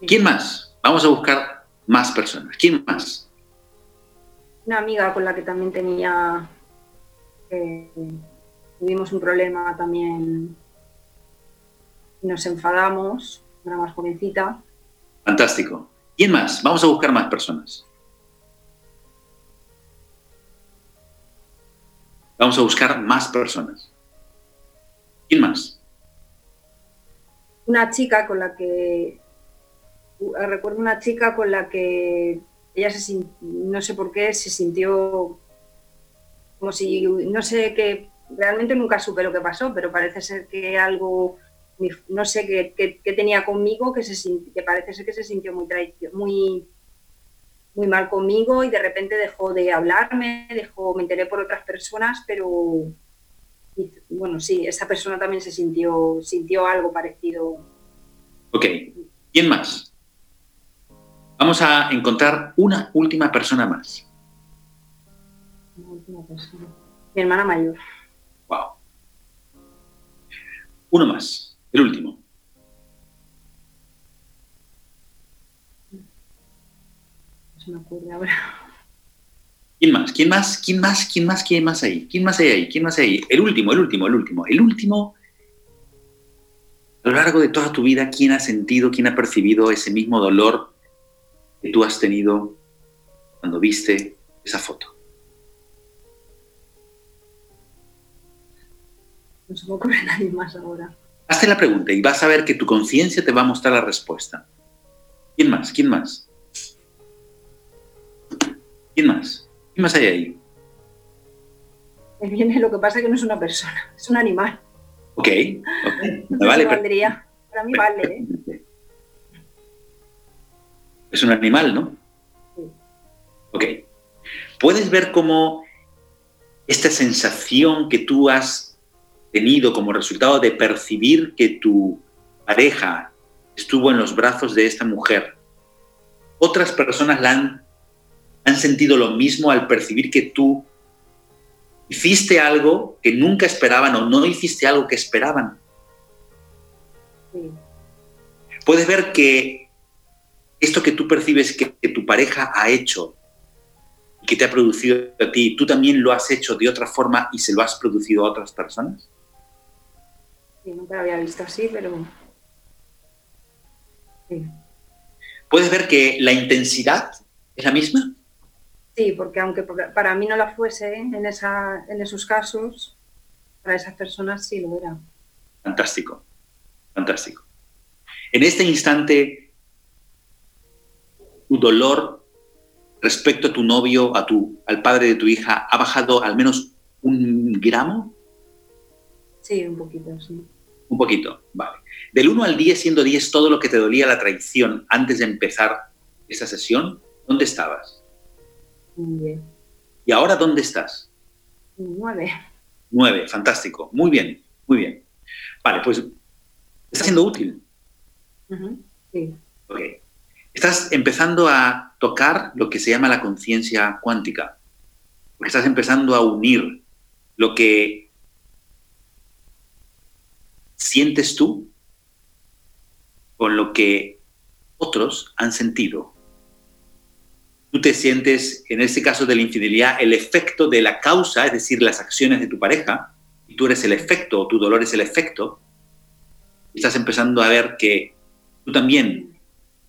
¿Quién más? Vamos a buscar más personas. ¿Quién más? una amiga con la que también tenía, tuvimos un problema también nos enfadamos, era más jovencita. Fantástico. ¿Quién más? Vamos a buscar más personas. Vamos a buscar más personas. ¿Quién más? Una chica con la que recuerdo una chica con la que ella se no sé por qué se sintió como si no sé qué realmente nunca supe lo que pasó pero parece ser que algo no sé qué, tenía conmigo que se que parece ser que se sintió muy muy muy mal conmigo y de repente dejó de hablarme dejó me enteré por otras personas pero bueno sí esa persona también se sintió sintió algo parecido Ok. ¿Quién más? Vamos a encontrar una última persona más. Una última persona. Mi hermana mayor. Wow. Uno más, el último. No se me ocurre ahora. ¿Quién más? ¿Quién más? ¿Quién más? ¿Quién más? ¿Quién más ahí? ¿Quién más hay ahí? ¿Quién más hay ahí? El último, el último, el último. El último. A lo largo de toda tu vida, ¿quién ha sentido, quién ha percibido ese mismo dolor que tú has tenido cuando viste esa foto? No se me ocurre nadie más ahora. Hazte la pregunta y vas a ver que tu conciencia te va a mostrar la respuesta. ¿Quién más? ¿Quién más? ¿Quién más? ¿Quién más hay ahí? Me viene lo que pasa que no es una persona, es un animal. Ok, okay. Vale, valdría. Para mí vale. ¿eh? Es un animal, ¿no? Sí. Ok. ¿Puedes ver cómo esta sensación que tú has tenido como resultado de percibir que tu pareja estuvo en los brazos de esta mujer, otras personas la han, han sentido lo mismo al percibir que tú hiciste algo que nunca esperaban o no hiciste algo que esperaban? Sí. Puedes ver que esto que tú percibes que, tu pareja ha hecho y que te ha producido a ti, tú también lo has hecho de otra forma y se lo has producido a otras personas? Nunca lo había visto así, pero... Sí. ¿Puedes ver que la intensidad es la misma? Sí, porque aunque para mí no la fuese en, esa, en esos casos, para esas personas sí lo era. Fantástico, fantástico. En este instante, tu dolor respecto a tu novio, a tu, al padre de tu hija, ha bajado al menos un gramo? Sí, un poquito, sí. Un poquito, vale. Del 1 al 10, siendo 10 todo lo que te dolía la traición antes de empezar esa sesión, ¿dónde estabas? Bien. ¿Y ahora dónde estás? 9. 9, fantástico. Muy bien, muy bien. Vale, pues está siendo útil. Sí. Ok estás empezando a tocar lo que se llama la conciencia cuántica, porque estás empezando a unir lo que sientes tú con lo que otros han sentido. Tú te sientes, en este caso de la infidelidad, el efecto de la causa, es decir, las acciones de tu pareja, y tú eres el efecto, o tu dolor es el efecto, y estás empezando a ver que tú también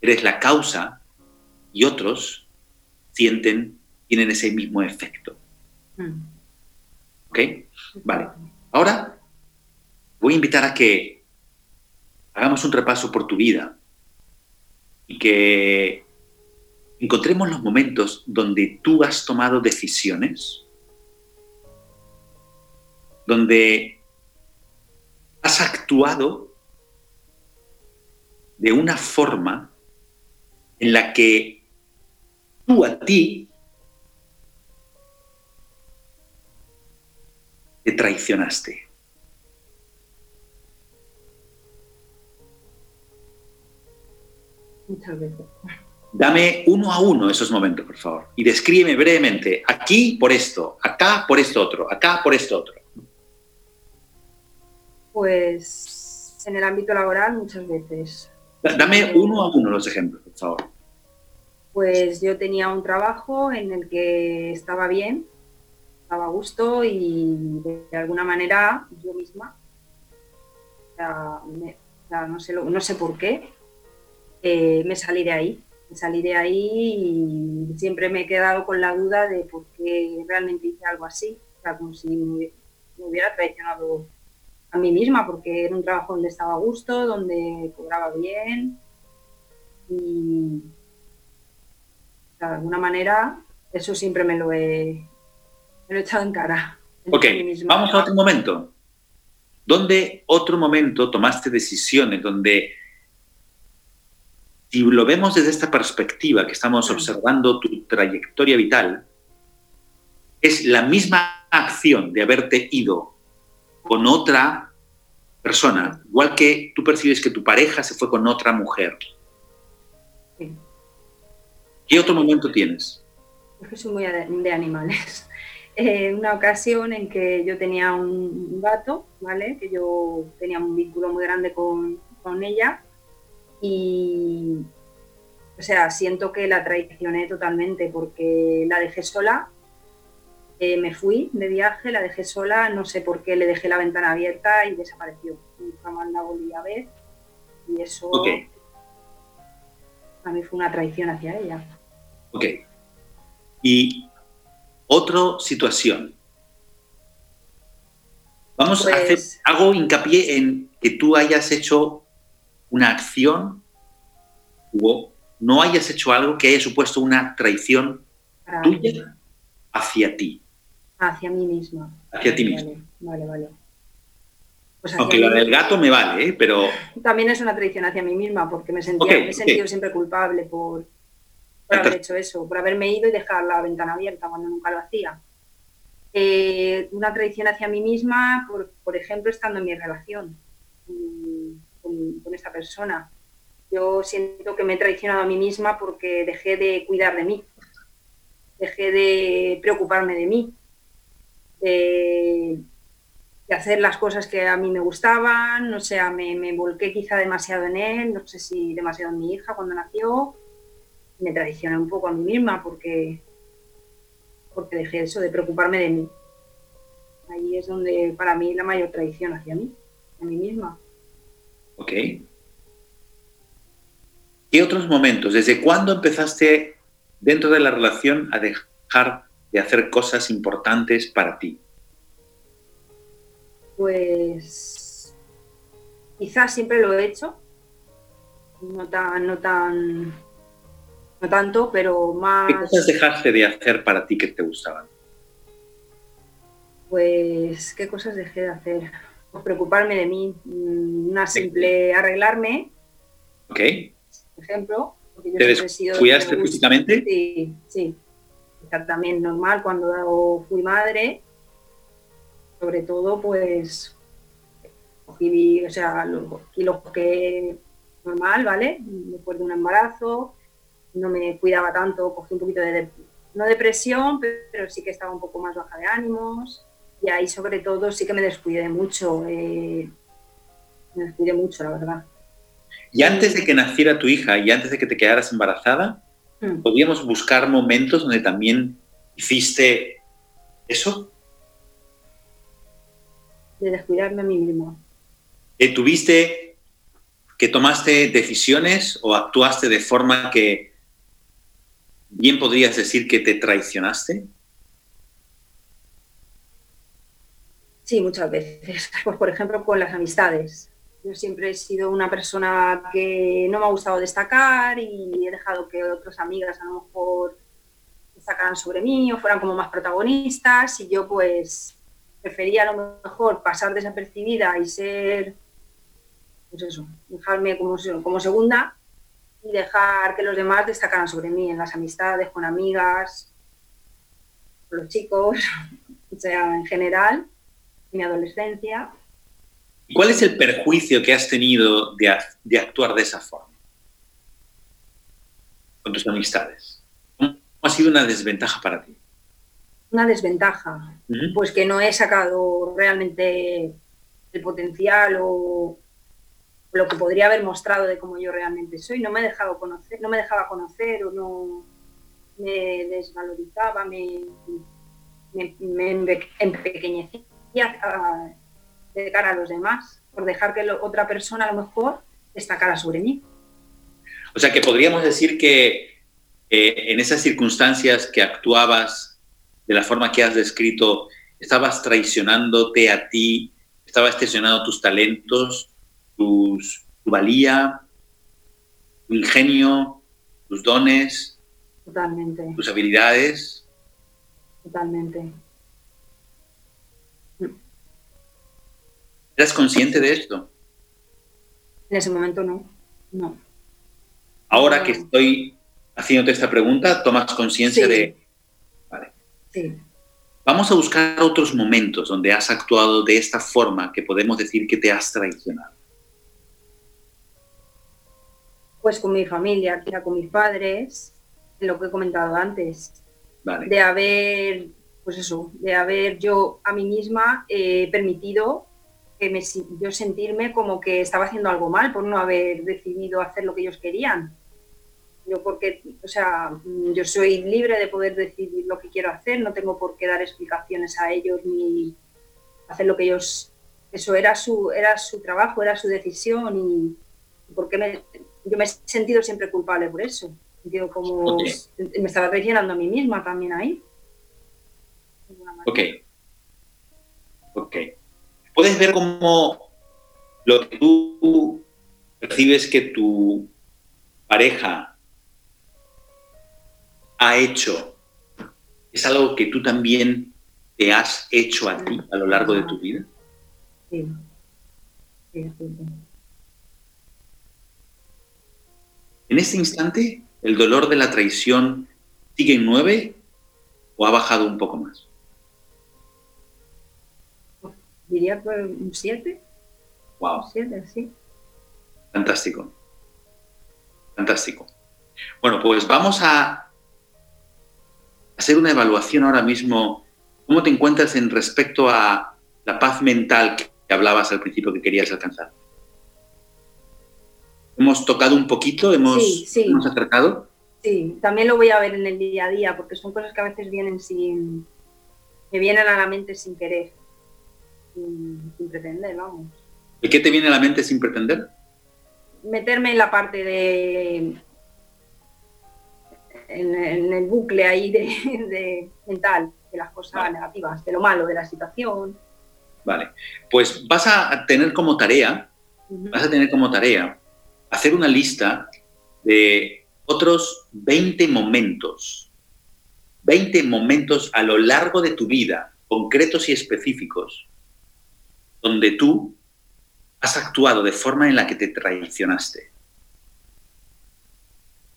eres la causa y otros sienten, tienen ese mismo efecto. Mm. ¿Ok? Vale. Ahora voy a invitar a que hagamos un repaso por tu vida y que encontremos los momentos donde tú has tomado decisiones, donde has actuado de una forma en la que tú a ti te traicionaste. Muchas veces. Dame uno a uno esos momentos, por favor, y descríbeme brevemente, aquí por esto, acá por esto otro, acá por esto otro. Pues en el ámbito laboral muchas veces. Dame uno a uno los ejemplos, por favor. Pues yo tenía un trabajo en el que estaba bien, estaba a gusto y de alguna manera yo misma, no, sé, no sé por qué, eh, me salí de ahí. Me salí de ahí y siempre me he quedado con la duda de por qué realmente hice algo así. O sea, como si me, hubiera traicionado a mí misma, porque era un trabajo donde estaba a gusto, donde cobraba bien y de alguna manera eso siempre me lo he, me lo he echado en cara. Ok, vamos a otro momento. ¿Dónde otro momento tomaste decisiones donde si lo vemos desde esta perspectiva que estamos observando tu trayectoria vital, es la misma acción de haberte ido con otra persona, igual que tú percibes que tu pareja se fue con otra mujer. ¿Qué otro momento tienes? Es que soy muy de animales. Eh, una ocasión en que yo tenía un gato, ¿vale? Que yo tenía un vínculo muy grande con, con ella y, o sea, siento que la traicioné totalmente porque la dejé sola, eh, me fui de viaje, la dejé sola, no sé por qué le dejé la ventana abierta y desapareció. Nunca más la volví a ver y eso a mí fue una traición hacia ella. Ok. Y otra situación. Vamos a hacer, pues hago hincapié en que tú hayas hecho una acción o no hayas hecho algo que haya supuesto una traición tuya hacia ti. Hacia mí misma. Hacia ti misma. Vale, vale. Pues Aunque lo del gato me vale, ¿eh? pero... También es una traición hacia mí misma, porque me, sentía, me he sentido siempre culpable por, haber hecho eso, por haberme ido y dejar la ventana abierta cuando nunca lo hacía. Eh, una traición hacia mí misma, por, por ejemplo, estando en mi relación con, esta persona. Yo siento que me he traicionado a mí misma porque dejé de cuidar de mí, dejé de preocuparme de mí, de, hacer las cosas que a mí me gustaban, no sé, me, me, volqué quizá demasiado en él, no sé si demasiado en mi hija cuando nació, me traicioné un poco a mí misma porque, porque dejé eso de preocuparme de mí. Ahí es donde para mí la mayor traición hacia mí, a mí misma. ¿Ok? ¿Qué otros momentos? ¿Desde cuándo empezaste dentro de la relación a dejar de hacer cosas importantes para ti? Pues quizás siempre lo he hecho, no tan, no tan, no tanto, pero más. ¿Qué cosas dejaste de hacer para ti que te gustaban? Pues, ¿qué cosas dejé de hacer? Preocuparme de mí, mm, una simple arreglarme. Ok. Por ejemplo. Porque yo ¿Te ¿Cuidaste físicamente? Sí, sí. Estar también normal cuando fui madre. Sobre todo, pues, cogí, o sea, los kilos que normal, ¿vale? Después de un embarazo, no me cuidaba tanto, cogí un poquito de, no depresión, pero sí que estaba un poco más baja de ánimos y ahí sobre todo sí que me descuidé mucho, eh, me descuidé mucho, la verdad. Y antes de que naciera tu hija y antes de que te quedaras embarazada, hmm. ¿podíamos buscar momentos donde también hiciste eso? De descuidarme a mí misma. Eh, ¿Tuviste que tomaste decisiones o actuaste de forma que bien podrías decir que te traicionaste? Sí, muchas veces. Pues, por ejemplo, con las amistades. Yo siempre he sido una persona que no me ha gustado destacar y he dejado que otras amigas a lo mejor destacaran sobre mí o fueran como más protagonistas y yo pues prefería a lo mejor pasar desapercibida y ser, pues eso, dejarme como, como segunda y dejar que los demás destacaran sobre mí en las amistades, con amigas, con los chicos, o sea, en general mi adolescencia. ¿Y cuál es el perjuicio que has tenido de, actuar de esa forma con tus amistades? ¿Cómo ha sido una desventaja para ti? Una desventaja, pues que no he sacado realmente el potencial o lo que podría haber mostrado de cómo yo realmente soy. No me dejaba conocer, no me dejaba conocer o no me desvalorizaba, me, me, me empequeñecía de cara a los demás, por dejar que otra persona a lo mejor destacara sobre mí. O sea que podríamos decir que eh, en esas circunstancias que actuabas de la forma que has descrito, estabas traicionándote a ti, estabas traicionando tus talentos, tus, tu valía, tu ingenio, tus dones, Totalmente. tus habilidades. Totalmente. ¿Eras consciente de esto? En ese momento no, no. Ahora que estoy haciéndote esta pregunta, tomas conciencia Sí. de... Vale. Sí. Vamos a buscar otros momentos donde has actuado de esta forma que podemos decir que te has traicionado. Pues con mi familia, con mis padres, lo que he comentado antes, Vale. de haber, pues eso, de haber yo a mí misma eh, permitido que me, yo sentirme como que estaba haciendo algo mal por no haber decidido hacer lo que ellos querían. Yo porque, o sea, mm, yo soy libre de poder decidir lo que quiero hacer, no tengo por qué dar explicaciones a ellos ni hacer lo que ellos, eso era su, era su trabajo, era su decisión y porque me, yo me he sentido siempre culpable por eso. Sentido como Ok. me estaba traicionando a mí misma también ahí. Ok. Ok. Puedes ver cómo lo que tú percibes que tu pareja ha hecho es algo que tú también te has hecho a ti a lo largo de tu vida. Sí. Sí, sí, sí. En este instante, ¿el dolor de la traición sigue en nueve o ha bajado un poco más? Diría que un 7, Wow. 7, sí. Fantástico. Fantástico. Bueno, pues vamos a hacer una evaluación ahora mismo. ¿Cómo te encuentras en respecto a la paz mental que hablabas al principio que querías alcanzar? Hemos tocado un poquito, hemos, Sí, sí. hemos acercado. Sí, también lo voy a ver en el día a día, porque son cosas que a veces vienen sin. me vienen a la mente sin querer, sin, sin pretender, vamos. ¿Y qué te viene a la mente sin pretender? Meterme en la parte de. en, en el bucle ahí de, de mental, de las cosas Vale. negativas, de lo malo, de la situación. Vale. Pues vas a tener como tarea vas a tener como tarea hacer una lista de otros 20 momentos, 20 momentos a lo largo de tu vida, concretos y específicos, donde tú has actuado de forma en la que te traicionaste.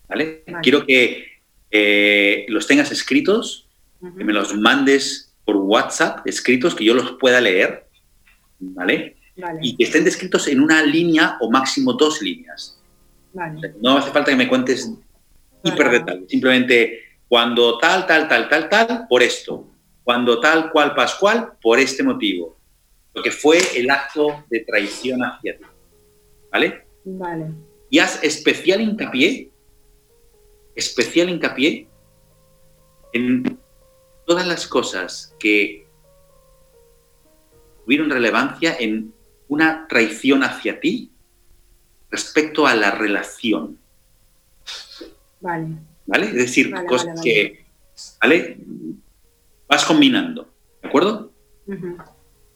¿Vale? Vale. Quiero que eh, los tengas escritos, que me los mandes por WhatsApp, escritos, que yo los pueda leer, ¿vale? Vale, y que estén descritos en una línea o máximo dos líneas. O vale, sea, no hace falta que me cuentes hiper detalle, simplemente cuando tal, tal, tal, tal, tal, por esto. Cuando tal, cual, pascual, por este motivo. Porque fue el acto de traición hacia ti. ¿Vale? vale. Y haz especial hincapié, especial hincapié en todas las cosas que tuvieron relevancia en una traición hacia ti respecto a la relación, Vale, ¿vale? Es decir, Vale, cosas vale, que, ¿vale? Vas combinando, ¿de acuerdo? Ujú.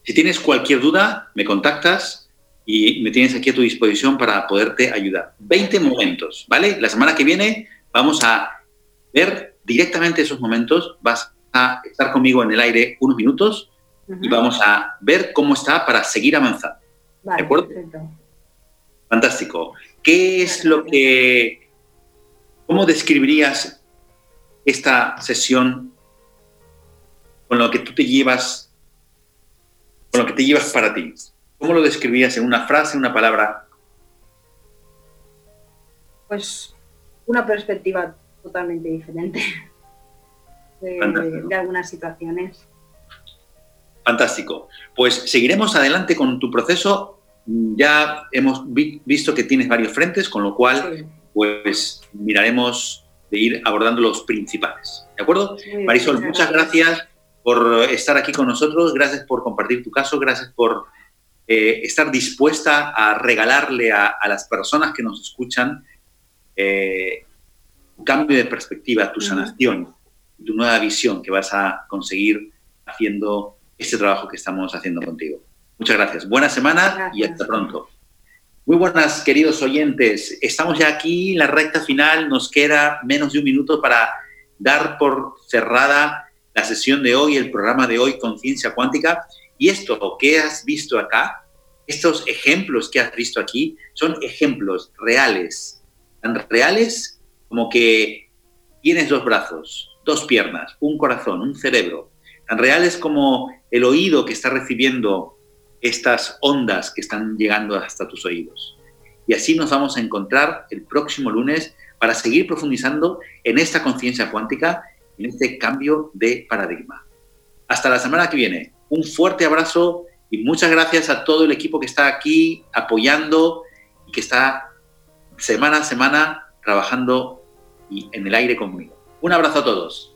Si tienes cualquier duda, me contactas y me tienes aquí a tu disposición para poderte ayudar. 20 momentos, ¿vale? La semana que viene vamos a ver directamente esos momentos. Vas a estar conmigo en el aire unos minutos y vamos a ver cómo está para seguir avanzando. Vale, ¿de acuerdo? perfecto. Fantástico. ¿Qué es lo que... ¿Cómo describirías esta sesión con lo que tú te llevas, con lo que te llevas para ti? ¿Cómo lo describirías en una frase, en una palabra? Pues una perspectiva totalmente diferente de algunas situaciones. Fantástico. Pues seguiremos adelante con tu proceso ya hemos visto que tienes varios frentes, con lo cual, pues miraremos de ir abordando los principales. ¿De acuerdo? Marisol, muchas gracias por estar aquí con nosotros, gracias por compartir tu caso, gracias por eh, estar dispuesta a regalarle a, las personas que nos escuchan eh, un cambio de perspectiva, tu sanación, tu nueva visión que vas a conseguir haciendo este trabajo que estamos haciendo contigo. Muchas gracias. Buena semana y hasta pronto. Muy buenas, queridos oyentes. Estamos ya aquí en la recta final. Nos queda menos de un minuto para dar por cerrada la sesión de hoy, el programa de hoy, Conciencia Cuántica. Y esto que has visto acá, estos ejemplos que has visto aquí, son ejemplos reales, tan reales como que tienes dos brazos, dos piernas, un corazón, un cerebro, tan reales como el oído que está recibiendo estas ondas que están llegando hasta tus oídos. Y así nos vamos a encontrar el próximo lunes para seguir profundizando en esta conciencia cuántica, en este cambio de paradigma. Hasta la semana que viene. Un fuerte abrazo y muchas gracias a todo el equipo que está aquí apoyando y que está semana a semana trabajando en el aire conmigo. Un abrazo a todos.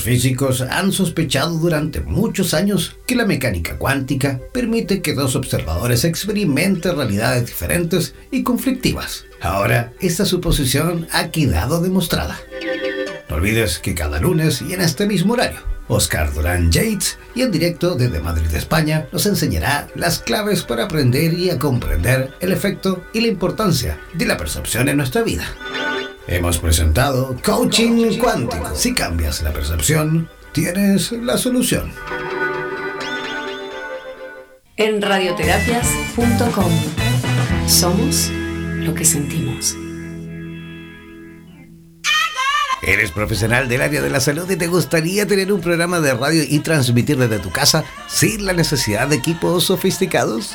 Los físicos han sospechado durante muchos años que la mecánica cuántica permite que dos observadores experimenten realidades diferentes y conflictivas. Ahora, esta suposición ha quedado demostrada. No olvides que cada lunes y en este mismo horario, Oscar Durán Yates y en directo desde Madrid, España, nos enseñará las claves para aprender y a comprender el efecto y la importancia de la percepción en nuestra vida. Hemos presentado Coaching Cuántico. Si cambias la percepción, tienes la solución. En radioterapias.com somos lo que sentimos. ¿Eres profesional del área de la salud y te gustaría tener un programa de radio y transmitir desde tu casa sin la necesidad de equipos sofisticados?